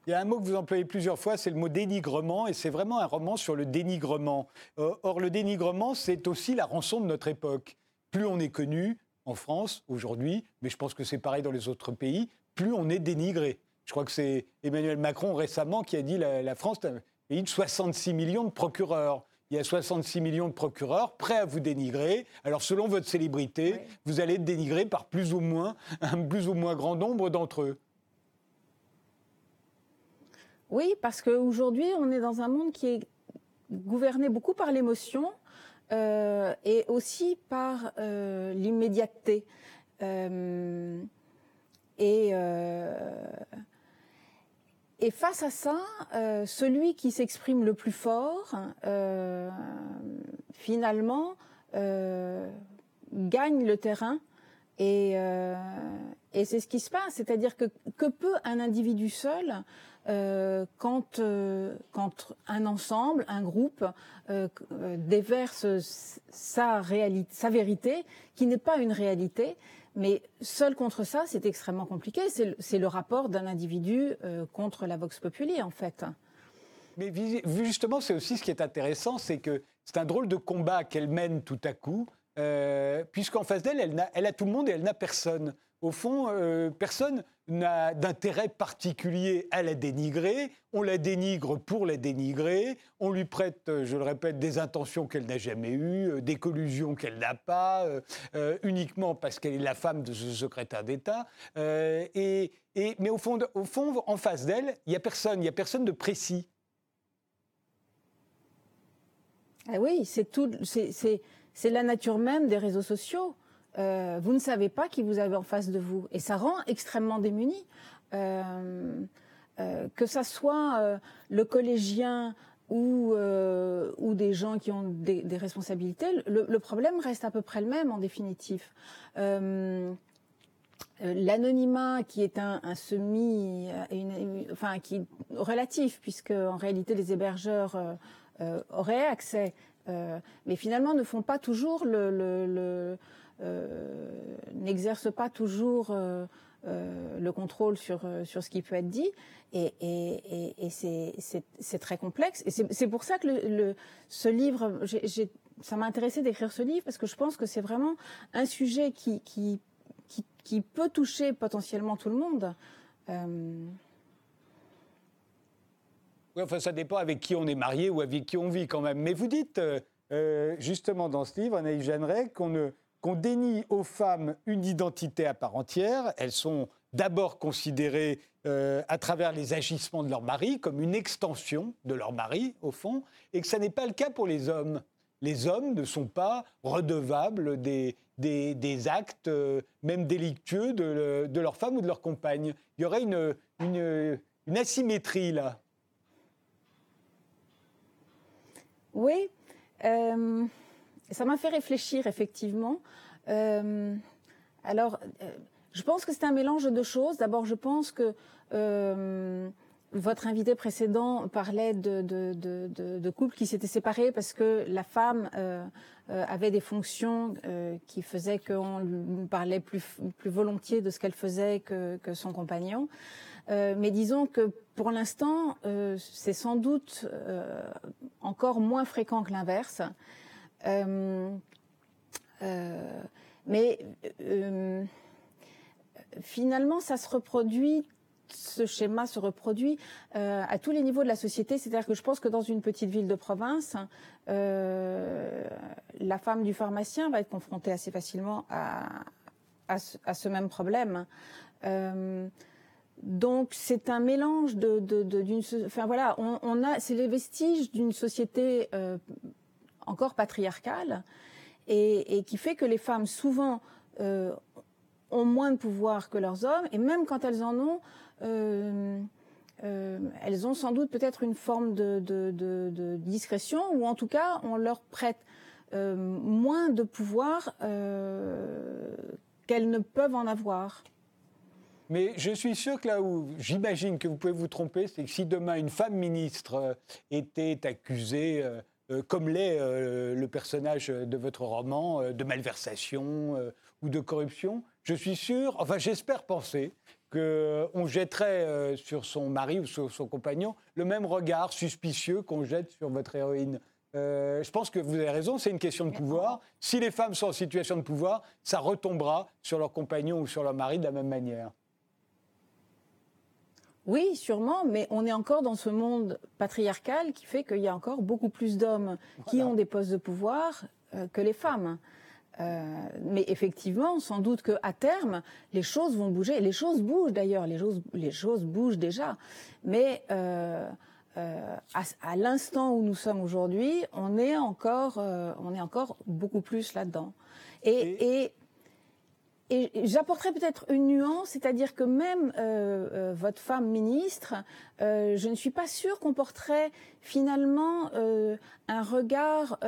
Il y a un mot que vous employez plusieurs fois, c'est le mot dénigrement, et c'est vraiment un roman sur le dénigrement. Euh, or, le dénigrement, c'est aussi la rançon de notre époque. Plus on est connu en France aujourd'hui, mais je pense que c'est pareil dans les autres pays, plus on est dénigré. Je crois que c'est Emmanuel Macron récemment qui a dit la, la France pays de 66 millions de procureurs. Il y a 66 millions de procureurs prêts à vous dénigrer. Alors, selon votre célébrité, vous allez être dénigré par plus ou moins un plus ou moins grand nombre d'entre eux. Oui, parce qu'aujourd'hui, on est dans un monde qui est gouverné beaucoup par l'émotion euh, et aussi par euh, l'immédiateté. Euh, et face à ça, celui qui s'exprime le plus fort, finalement, gagnent le terrain et, et c'est ce qui se passe. C'est-à-dire que que peut un individu seul euh, quand, euh, quand un ensemble, un groupe euh, déverse sa, vérité, qui n'est pas une réalité, mais seul contre ça, c'est extrêmement compliqué. C'est le, rapport d'un individu contre la vox populi, en fait. Mais justement, c'est aussi ce qui est intéressant, c'est que c'est un drôle de combat qu'elle mène tout à coup, puisqu'en face d'elle, elle, a tout le monde et elle n'a personne au fond, personne d'intérêt particulier à la dénigrer. On la dénigre pour la dénigrer. On lui prête, euh, je le répète, des intentions qu'elle n'a jamais eues, euh, des collusions qu'elle n'a pas, uniquement parce qu'elle est la femme de ce secrétaire d'État. Et, mais au fond, au fond en face d'elle, il n'y a personne, il n'y a personne de précis. Ah oui, c'est tout, c'est la nature même des réseaux sociaux. Euh, vous ne savez pas qui vous avez en face de vous. Et ça rend extrêmement démuni. Euh, euh, que ça soit le collégien ou, des gens qui ont des, responsabilités, le, problème reste à peu près le même en définitif. L'anonymat qui est un, semi, enfin qui relatif, puisque en réalité les hébergeurs auraient accès, mais finalement ne font pas toujours le n'exerce pas toujours euh, euh, le contrôle sur, sur ce qui peut être dit. Et, et, et, c'est très complexe. Et c'est pour ça que le, ce livre, ça m'a intéressé d'écrire ce livre parce que je pense que c'est vraiment un sujet qui, qui, qui, qui, peut toucher potentiellement tout le monde. Oui, enfin, ça dépend avec qui on est marié ou avec qui on vit quand même. Mais vous dites, justement, dans ce livre, Anaïs Jeanneret, qu'on ne qu'on dénie aux femmes une identité à part entière. Elles sont d'abord considérées euh, à travers les agissements de leur mari comme une extension de leur mari, au fond, et que ça n'est pas le cas pour les hommes. Les hommes ne sont pas redevables des, des, actes, euh, même délictueux, de, de, leur femme ou de leur compagne. Il y aurait une, une, asymétrie là. Oui. Euh, ça m'a fait réfléchir, effectivement. Euh, alors, euh, je pense que c'est un mélange de choses. D'abord, je pense que euh, votre invité précédent parlait de, de, couples qui s'étaient séparés parce que la femme avait des fonctions qui faisaient qu'on parlait plus, plus volontiers de ce qu'elle faisait que, que, son compagnon. mais disons que pour l'instant, c'est sans doute encore moins fréquent que l'inverse. Euh, euh, mais euh, finalement, ça se reproduit ce schéma se reproduit à tous les niveaux de la société. C'est-à-dire que je pense que dans une petite ville de province, la femme du pharmacien va être confrontée assez facilement à, à, ce, même problème. donc c'est un mélange de, d'une, enfin voilà, on, a, c'est les vestiges d'une société encore patriarcale et, qui fait que les femmes souvent euh, ont moins de pouvoir que leurs hommes et même quand elles en ont, euh, euh, elles ont sans doute peut-être une forme de, discrétion ou en tout cas on leur prête moins de pouvoir qu'elles ne peuvent en avoir. Mais je suis sûr que là où j'imagine que vous pouvez vous tromper, c'est que si demain une femme ministre était accusée euh, comme l'est euh, le personnage de votre roman, euh, de malversation ou de corruption, je suis sûr, enfin j'espère penser qu'on jetterait sur son mari ou sur son compagnon le même regard suspicieux qu'on jette sur votre héroïne. je pense que vous avez raison, c'est une question de pouvoir. Si les femmes sont en situation de pouvoir, ça retombera sur leur compagnon ou sur leur mari de la même manière. Oui, sûrement, mais on est encore dans ce monde patriarcal qui fait qu'il y a encore beaucoup plus d'hommes qui ont des postes de pouvoir euh, que les femmes. Euh, mais effectivement, sans doute qu'à terme, les choses vont bouger. Les choses bougent d'ailleurs, les choses, les choses bougent déjà. Mais euh, à, l'instant où nous sommes aujourd'hui, on est encore, on est encore beaucoup plus là-dedans. et et j'apporterai peut-être une nuance, c'est-à-dire que même euh, euh, votre femme ministre, euh, je ne suis pas sûre qu'on porterait finalement un regard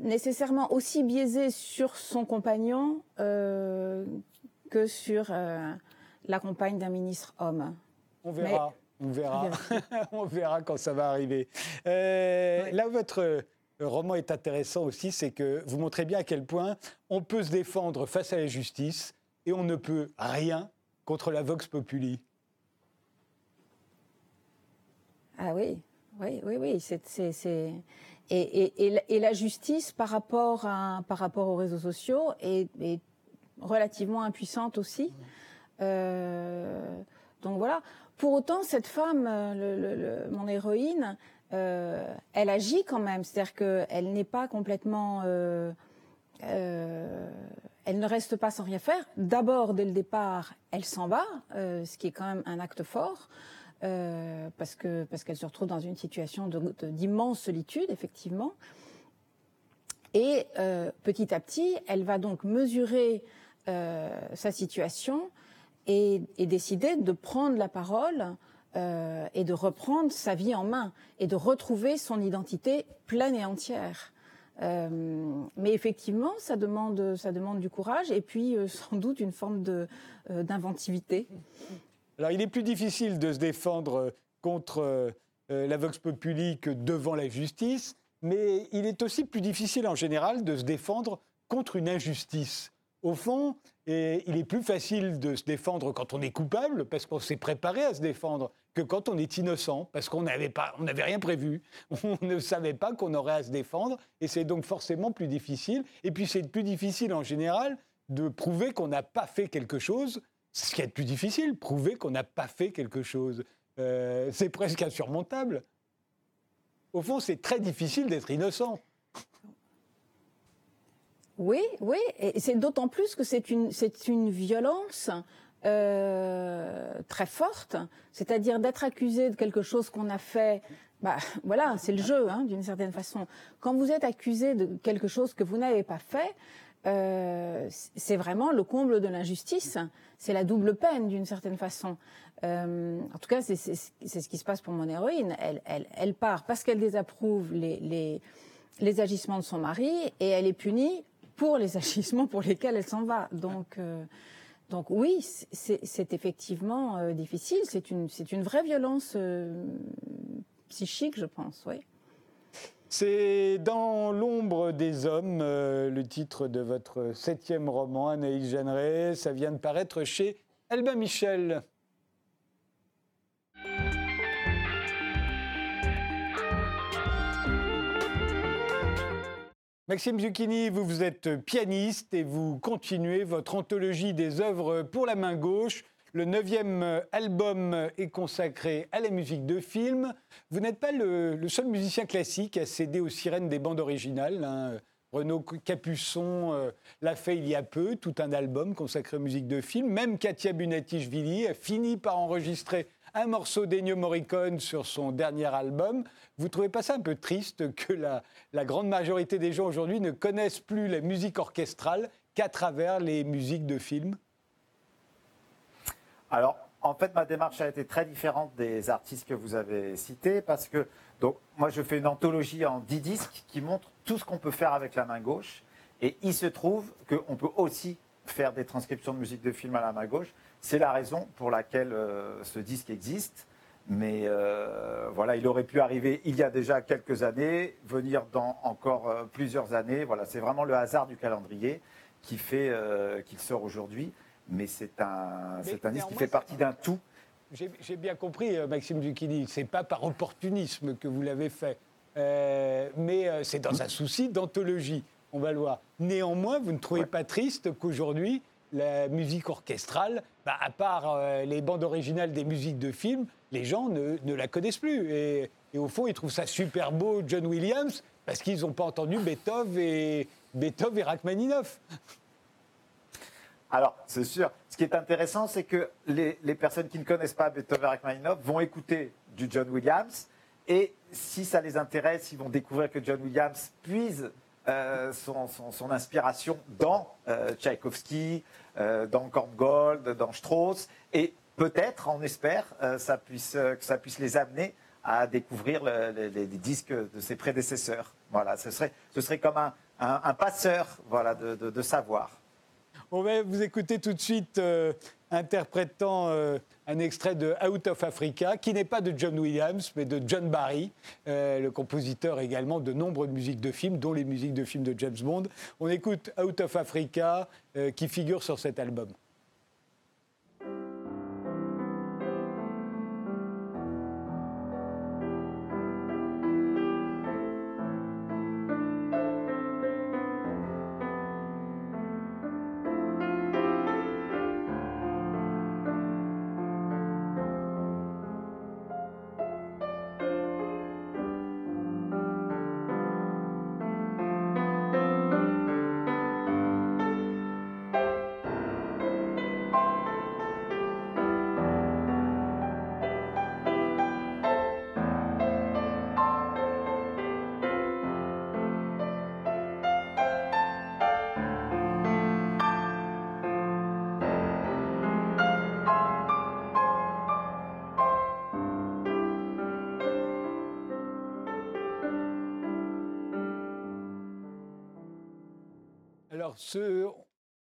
nécessairement aussi biaisé sur son compagnon que sur la compagne d'un ministre homme. On verra. On verra. on verra quand ça va arriver. Là, votre roman est intéressant aussi, c'est que vous montrez bien à quel point on peut se défendre face à la justice et on ne peut rien contre la Vox Populi. Ah oui, oui, oui, oui. C'est, et, la justice par rapport, par rapport aux réseaux sociaux est, relativement impuissante aussi. Euh, donc voilà. Pour autant, cette femme, le, mon héroïne, euh, elle agit quand même. C'est-à-dire qu'elle n'est pas complètement... Euh, elle ne reste pas sans rien faire. D'abord, dès le départ, elle s'en va, ce qui est quand même un acte fort. Euh, parce que parce qu'elle se retrouve dans une situation d'immense solitude, effectivement. Et euh, petit à petit, elle va donc mesurer euh, sa situation et, décider de prendre la parole et de reprendre sa vie en main et de retrouver son identité pleine et entière. mais effectivement, ça demande, ça demande du courage et puis sans doute une forme d'inventivité. Alors, il est plus difficile de se défendre euh, contre euh, euh, la Vox Populi que devant la justice, mais il est aussi plus difficile en général de se défendre contre une injustice. Au fond, il est plus facile de se défendre quand on est coupable, parce qu'on s'est préparé à se défendre, que quand on est innocent, parce qu'on n'avait pas, on n'avait rien prévu, on ne savait pas qu'on aurait à se défendre, et c'est donc forcément plus difficile. Et puis c'est plus difficile en général de prouver qu'on n'a pas fait quelque chose ce qui est plus difficile, prouver qu'on n'a pas fait quelque chose. Euh, c'est presque insurmontable. Au fond, c'est très difficile d'être innocent. Oui, oui, et c'est d'autant plus que c'est une, c'est une violence euh, très forte, c'est-à-dire d'être accusé de quelque chose qu'on a fait. Bah, voilà, c'est le jeu, hein, d'une certaine façon. Quand vous êtes accusé de quelque chose que vous n'avez pas fait, euh, c'est vraiment le comble de l'injustice. C'est la double peine d'une certaine façon. Euh, en tout cas, c'est ce qui se passe pour mon héroïne. Elle, part parce qu'elle désapprouve les, agissements de son mari et elle est punie pour les agissements pour lesquels elle s'en va. Donc, donc oui, c'est effectivement euh, difficile. C'est une, une vraie violence euh, psychique, je pense. Oui. C'est Dans l'ombre des hommes, euh, le titre de votre septième roman, Anaïs Jeanneret. Ça vient de paraître chez Albin Michel. Maxime Zucchini, vous, vous êtes pianiste et vous continuez votre anthologie des œuvres pour la main gauche. Le neuvième album est consacré à la musique de film. Vous n'êtes pas le, seul musicien classique à céder aux sirènes des bandes originales. Hein. Renaud Capuçon euh, l'a fait il y a peu, tout un album consacré aux musiques de film. Même Katia Bunatichvili a fini par enregistrer un morceau d'Ennio Morricone sur son dernier album. Vous trouvez pas ça un peu triste que la, la grande majorité des gens aujourd'hui ne connaissent plus la musique orchestrale qu'à travers les musiques de films? Alors, en fait, ma démarche a été très différente des artistes que vous avez cités parce que, donc, moi, je fais une anthologie en 10 disques qui montre tout ce qu'on peut faire avec la main gauche. Et il se trouve qu'on peut aussi faire des transcriptions de musique de film à la main gauche. C'est la raison pour laquelle euh, ce disque existe. Mais euh, voilà, il aurait pu arriver il y a déjà quelques années, venir dans encore euh, plusieurs années. Voilà, c'est vraiment le hasard du calendrier qui fait qu'il sort aujourd'hui mais c'est un, c'est un disque qui fait partie d'un tout. J'ai bien compris, euh, Maxime Zucchini, c'est pas par opportunisme que vous l'avez fait, euh, mais euh, c'est dans un souci d'anthologie, on va le voir. Néanmoins, vous ne trouvez pas triste qu'aujourd'hui, la musique orchestrale, bah, à part les bandes originales des musiques de films, les gens ne, la connaissent plus. Et, et, au fond, ils trouvent ça super beau, John Williams, parce qu'ils n'ont pas entendu Beethoven et, Beethoven et Rachmaninoff. Alors, c'est sûr. Ce qui est intéressant, c'est que les, personnes qui ne connaissent pas Beethoven Rachmaninoff vont écouter du John Williams. Et si ça les intéresse, ils vont découvrir que John Williams puise euh, son, inspiration dans euh, Tchaïkovski, euh, dans Korngold, dans Strauss. Et peut-être, on espère, ça puisse, que ça puisse les amener à découvrir les, disques de ses prédécesseurs. Voilà, ce serait, ce serait comme un, passeur voilà, de, savoir. On va vous écouter tout de suite euh, interprétant euh, un extrait de Out of Africa, qui n'est pas de John Williams, mais de John Barry, euh, le compositeur également de nombreuses musiques de films, dont les musiques de films de James Bond. On écoute Out of Africa, qui figure sur cet album.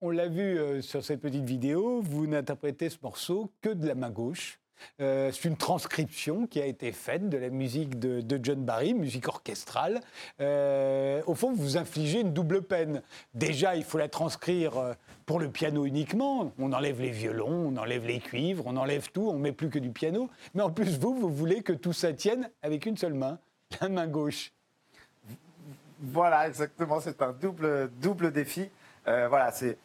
On l'a vu euh, sur cette petite vidéo, vous n'interprétez ce morceau que de la main gauche. Euh, c'est une transcription qui a été faite de la musique de, John Barry, musique orchestrale. Euh, au fond, vous infligez une double peine. Déjà, il faut la transcrire pour le piano uniquement. On enlève les violons, on enlève les cuivres, on enlève tout, on met plus que du piano. Mais en plus, vous, vous voulez que tout ça tienne avec une seule main, la main gauche. Voilà, exactement. C'est un double, double défi. Euh, voilà, c'est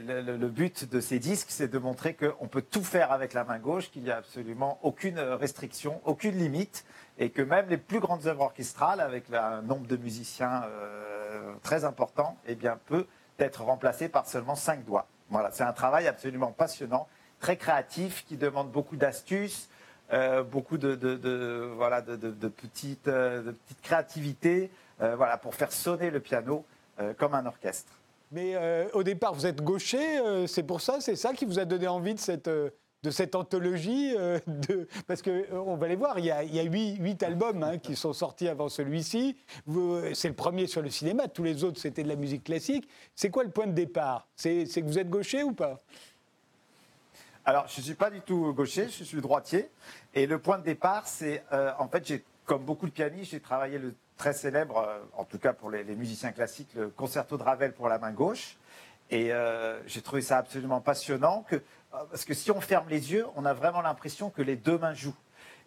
le, but de ces disques, c'est de montrer qu'on peut tout faire avec la main gauche, qu'il n'y a absolument aucune restriction, aucune limite, et que même les plus grandes œuvres orchestrales, avec un nombre de musiciens euh, très important, eh bien, peut être remplacé par seulement cinq doigts. Voilà, c'est un travail absolument passionnant, très créatif, qui demande beaucoup d'astuces, euh, beaucoup de, voilà, de, petites, créativités. Voilà, pour faire sonner le piano comme un orchestre. Mais euh, au départ, vous êtes gaucher, c'est pour ça, c'est ça qui vous a donné envie de cette, de cette anthologie de... Parce qu'on va les voir, il y a, huit, albums hein, qui sont sortis avant celui-ci. C'est le premier sur le cinéma, tous les autres, c'était de la musique classique. C'est quoi le point de départ? C'est que vous êtes gaucher ou pas? Alors, je ne suis pas du tout gaucher, je suis droitier. Et le point de départ, c'est, en fait, comme beaucoup de pianistes, j'ai travaillé le très célèbre, euh, en tout cas pour les, musiciens classiques, le concerto de Ravel pour la main gauche. Et euh, j'ai trouvé ça absolument passionnant, euh, parce que si on ferme les yeux, on a vraiment l'impression que les deux mains jouent.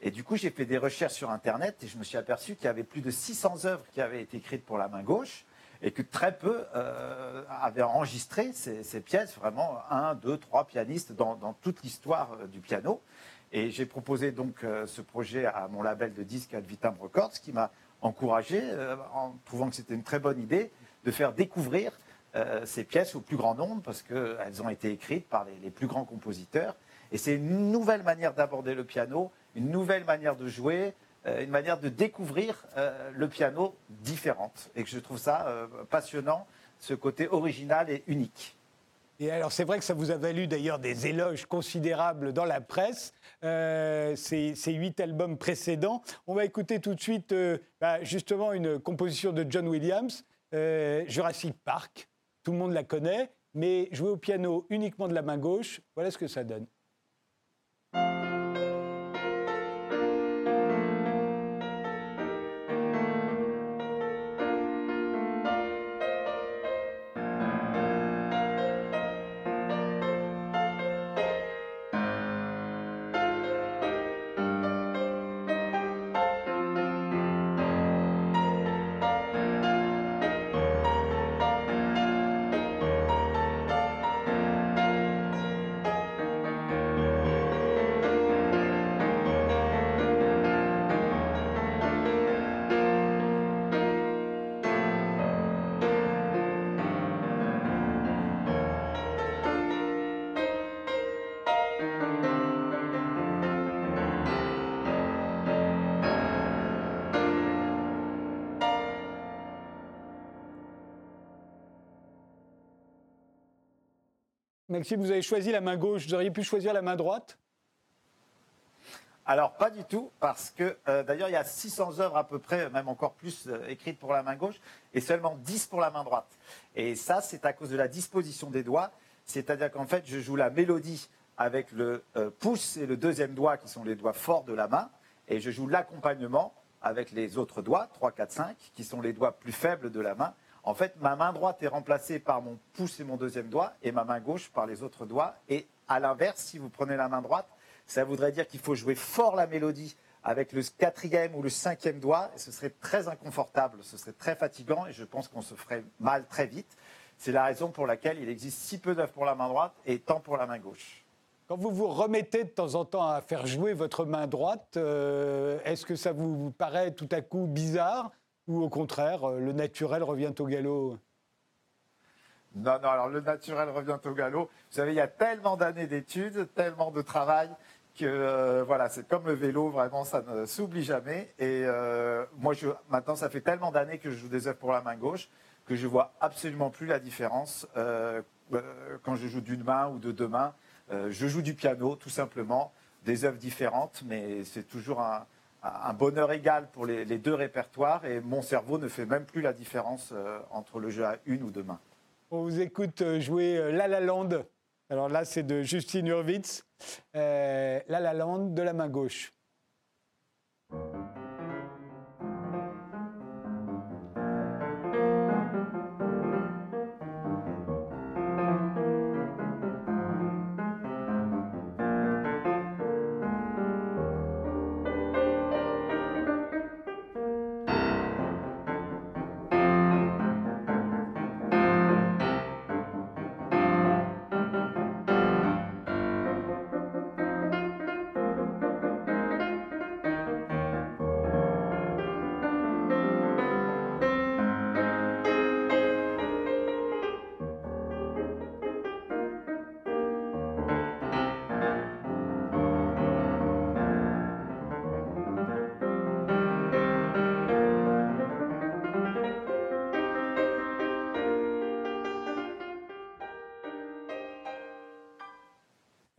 Et du coup, j'ai fait des recherches sur Internet et je me suis aperçu qu'il y avait plus de 600 œuvres qui avaient été écrites pour la main gauche et que très peu avaient enregistré ces, pièces, vraiment un, deux, trois pianistes dans, dans toute l'histoire du piano. Et j'ai proposé donc ce projet à mon label de disques Ad Vitam Records qui m'a encouragé, euh, en trouvant que c'était une très bonne idée, de faire découvrir euh, ces pièces au plus grand nombre, parce qu'elles ont été écrites par les, plus grands compositeurs. Et c'est une nouvelle manière d'aborder le piano, une nouvelle manière de jouer, euh, une manière de découvrir le piano différente. Et que je trouve ça passionnant, ce côté original et unique. Et alors, c'est vrai que ça vous a valu d'ailleurs des éloges considérables dans la presse, euh, ces, huit albums précédents. On va écouter tout de suite, euh, bah, justement, une composition de John Williams, euh, Jurassic Park. Tout le monde la connaît, mais jouer au piano uniquement de la main gauche, voilà ce que ça donne. Maxime, vous avez choisi la main gauche, vous auriez pu choisir la main droite Alors, pas du tout, parce que euh, d'ailleurs, il y a 600 œuvres à peu près, même encore plus, euh, écrites pour la main gauche, et seulement 10 pour la main droite. Et ça, c'est à cause de la disposition des doigts. C'est-à-dire qu'en fait, je joue la mélodie avec le euh, pouce et le deuxième doigt, qui sont les doigts forts de la main, et je joue l'accompagnement avec les autres doigts, 3, 4, 5, qui sont les doigts plus faibles de la main. En fait, ma main droite est remplacée par mon pouce et mon deuxième doigt, et ma main gauche par les autres doigts. Et à l'inverse, si vous prenez la main droite, ça voudrait dire qu'il faut jouer fort la mélodie avec le quatrième ou le cinquième doigt, et ce serait très inconfortable, ce serait très fatigant, et je pense qu'on se ferait mal très vite. C'est la raison pour laquelle il existe si peu d'œuvres pour la main droite et tant pour la main gauche. Quand vous vous remettez de temps en temps à faire jouer votre main droite, euh, est-ce que ça vous paraît tout à coup bizarre ou au contraire, euh, le naturel revient au galop Non, non, alors le naturel revient au galop. Vous savez, il y a tellement d'années d'études, tellement de travail que euh, voilà, c'est comme le vélo, vraiment, ça ne s'oublie jamais. Et euh, moi, je, maintenant, ça fait tellement d'années que je joue des œuvres pour la main gauche que je vois absolument plus la différence quand je joue d'une main ou de deux mains. je joue du piano, tout simplement, des œuvres différentes, mais c'est toujours un, un, bonheur égal pour les, deux répertoires. Et mon cerveau ne fait même plus la différence entre le jeu à une ou deux mains. On vous écoute jouer La La Land alors là, c'est de Justine Hurwitz, euh, La La Land de la main gauche.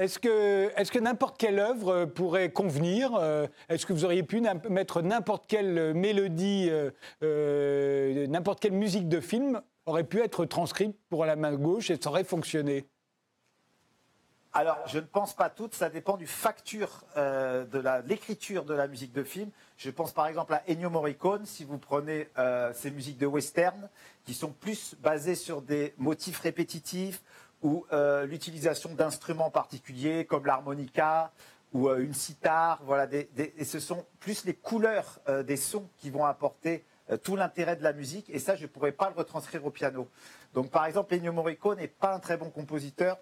Est-ce que, est que n'importe quelle œuvre pourrait convenir euh, Est-ce que vous auriez pu mettre n'importe quelle mélodie, euh, euh, n'importe quelle musique de film aurait pu être transcrite pour la main gauche et ça aurait fonctionné? Alors, je ne pense pas toutes, ça dépend du facture de l'écriture de la musique de film. Je pense par exemple à Ennio Morricone, si vous prenez ces musiques de western, qui sont plus basées sur des motifs répétitifs, ou euh, l'utilisation d'instruments particuliers comme l'harmonica ou euh, une sitar. Voilà, et ce sont plus les couleurs euh, des sons qui vont apporter tout l'intérêt de la musique. Et ça, je ne pourrais pas le retranscrire au piano. Donc, par exemple, Ennio Morricone n'est pas un très bon compositeur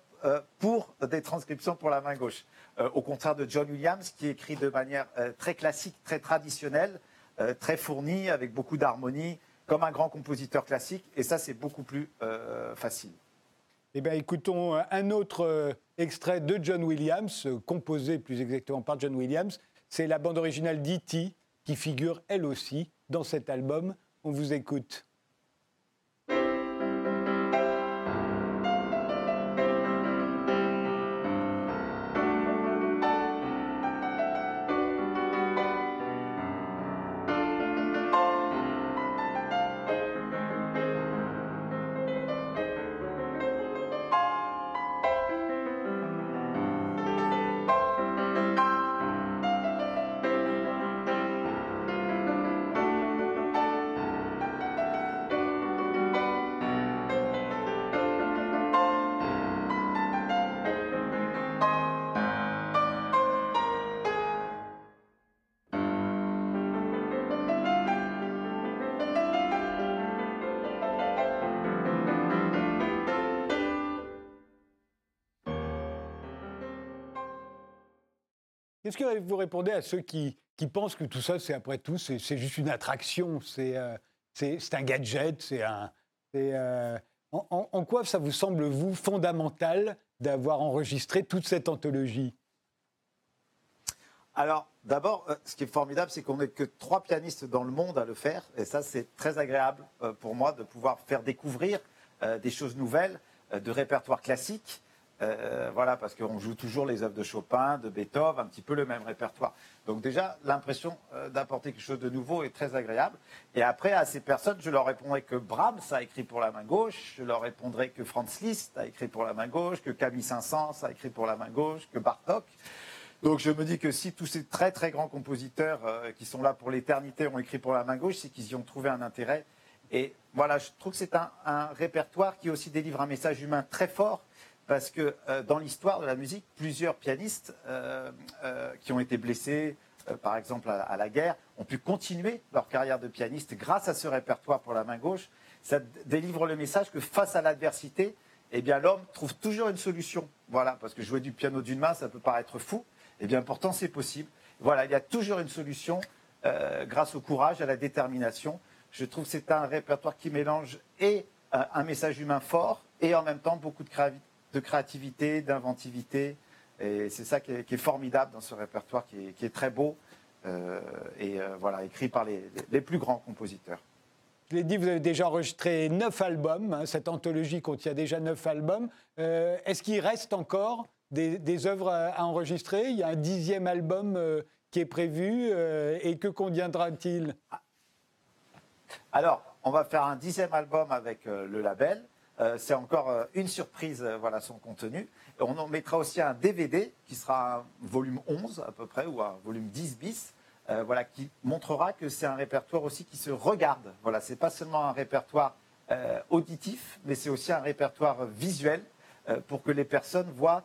pour des transcriptions pour la main gauche. au contraire de John Williams, qui écrit de manière très classique, très traditionnelle, très fournie, avec beaucoup d'harmonie, comme un grand compositeur classique. Et ça, c'est beaucoup plus facile. Eh bien, écoutons euh, un autre euh, extrait de John Williams, euh, composé plus exactement par John Williams. C'est la bande originale d'E.T. qui figure elle aussi dans cet album. On vous écoute. Vous répondez à ceux qui, pensent que tout ça, c'est après tout, c'est juste une attraction, c'est euh, un gadget, c'est un. Euh, en, quoi ça vous semble, vous, fondamental d'avoir enregistré toute cette anthologie? Alors, d'abord, euh, ce qui est formidable, c'est qu'on n'est que trois pianistes dans le monde à le faire. Et ça, c'est très agréable pour moi de pouvoir faire découvrir des choses nouvelles, de répertoire classique. Euh, voilà, parce qu'on joue toujours les œuvres de Chopin, de Beethoven, un petit peu le même répertoire. Donc déjà, l'impression euh, d'apporter quelque chose de nouveau est très agréable. Et après, à ces personnes, je leur répondrai que Brahms a écrit pour la main gauche, je leur répondrai que Franz Liszt a écrit pour la main gauche, que Camille Saint-Saëns a écrit pour la main gauche, que Bartok. Donc je me dis que si tous ces très très grands compositeurs euh, qui sont là pour l'éternité ont écrit pour la main gauche, c'est qu'ils y ont trouvé un intérêt. Et voilà, je trouve que c'est un répertoire qui aussi délivre un message humain très fort parce que euh, dans l'histoire de la musique, plusieurs pianistes euh, euh, qui ont été blessés, par exemple à, la guerre, ont pu continuer leur carrière de pianiste grâce à ce répertoire pour la main gauche. Ça délivre le message que face à l'adversité, eh bien l'homme trouve toujours une solution. Voilà, parce que jouer du piano d'une main, ça peut paraître fou. Eh bien pourtant c'est possible. Voilà, il y a toujours une solution grâce au courage, à la détermination. Je trouve que c'est un répertoire qui mélange et un message humain fort et en même temps beaucoup de de créativité, d'inventivité. Et c'est ça qui est, formidable dans ce répertoire, qui est, très beau euh, et euh, voilà, écrit par les, plus grands compositeurs. Je l'ai dit, vous avez déjà enregistré neuf albums. Hein, cette anthologie contient déjà neuf albums. Euh, est-ce qu'il reste encore des, œuvres à, enregistrer? Il y a un dixième album qui est prévu. et que conviendra-t-il? Alors, on va faire un dixième album avec le label. Euh, c'est encore euh, une surprise, euh, voilà son contenu. on en mettra aussi un DVD qui sera un volume 11 à peu près, ou un volume 10 bis, voilà, qui montrera que c'est un répertoire aussi qui se regarde. Voilà, c'est pas seulement un répertoire auditif, mais c'est aussi un répertoire visuel pour que les personnes voient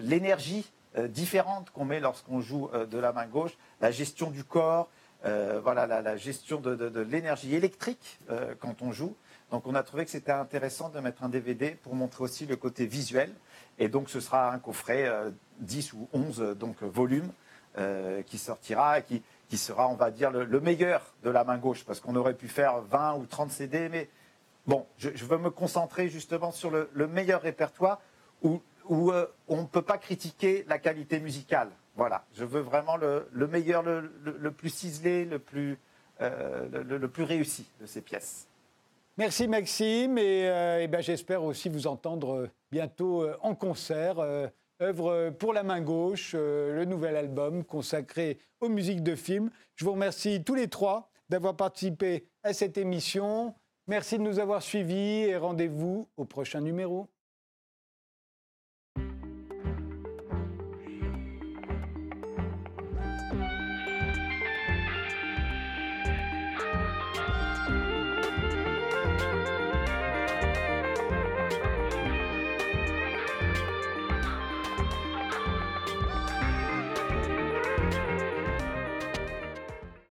l'énergie différente qu'on met lorsqu'on joue de la main gauche, la gestion du corps, voilà, la, gestion de l'énergie électrique quand on joue. Donc on a trouvé que c'était intéressant de mettre un DVD pour montrer aussi le côté visuel. Et donc ce sera un coffret 10 euh, ou 11 euh, donc, volumes euh, qui sortira et qui, qui, sera, on va dire, le, meilleur de la main gauche. Parce qu'on aurait pu faire 20 ou 30 CD. Mais bon, je, veux me concentrer justement sur le, meilleur répertoire où, où on ne peut pas critiquer la qualité musicale. Voilà, je veux vraiment le, meilleur, le, plus ciselé, le plus, le plus réussi de ces pièces. Merci Maxime et, euh, ben, j'espère aussi vous entendre euh, bientôt euh, en concert. œuvre pour la main gauche, le nouvel album consacré aux musiques de films. Je vous remercie tous les trois d'avoir participé à cette émission. Merci de nous avoir suivis et rendez-vous au prochain numéro.